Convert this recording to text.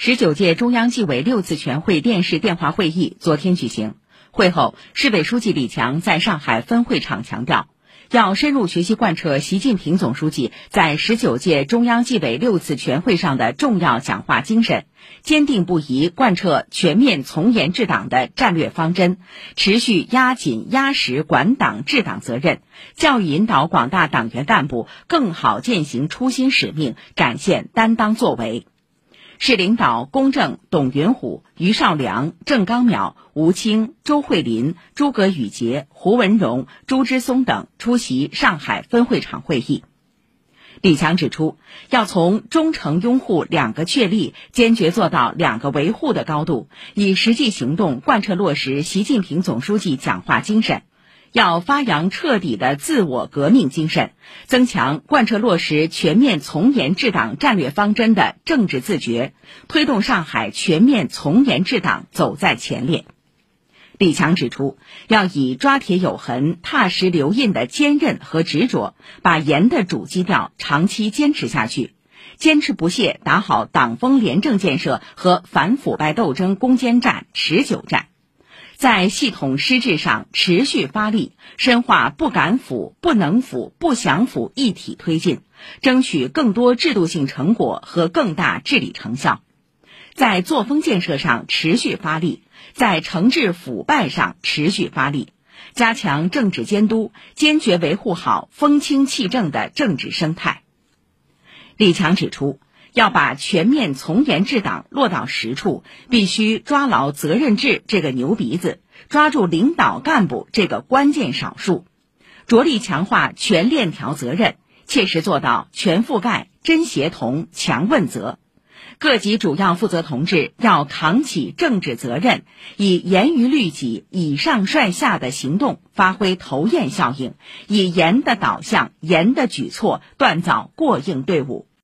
十九届中央纪委六次全会电视电话会议昨天举行。会后，市委书记李强在上海分会场强调，要深入学习贯彻习近平总书记在十九届中央纪委六次全会上的重要讲话精神，坚定不移贯彻全面从严治党的战略方针，持续压紧压实管党治党责任，教育引导广大党员干部更好践行初心使命，展现担当作为。市领导龚正、董云虎、于绍良、郑刚淼、吴清、周慧林、诸葛宇杰、胡文荣、朱之松等出席上海分会场会议。李强指出，要从忠诚拥护两个确立，坚决做到两个维护的高度，以实际行动贯彻落实习近平总书记讲话精神。要发扬彻底的自我革命精神，增强贯彻落实全面从严治党战略方针的政治自觉，推动上海全面从严治党走在前列。李强指出，要以抓铁有痕、踏实留印的坚韧和执着，把严的主基调长期坚持下去，坚持不懈打好党风廉政建设和反腐败斗争攻坚战、持久战。在系统施治上持续发力，深化不敢腐、不能腐、不想腐一体推进，争取更多制度性成果和更大治理成效；在作风建设上持续发力，在惩治腐败上持续发力，加强政治监督，坚决维护好风清气正的政治生态。李强指出。要把全面从严治党落到实处，必须抓牢责任制这个牛鼻子，抓住领导干部这个关键少数，着力强化全链条责任，切实做到全覆盖、真协同、强问责。各级主要负责同志要扛起政治责任，以严于律己、以上率下的行动发挥头雁效应，以严的导向、严的举措锻造过硬队伍。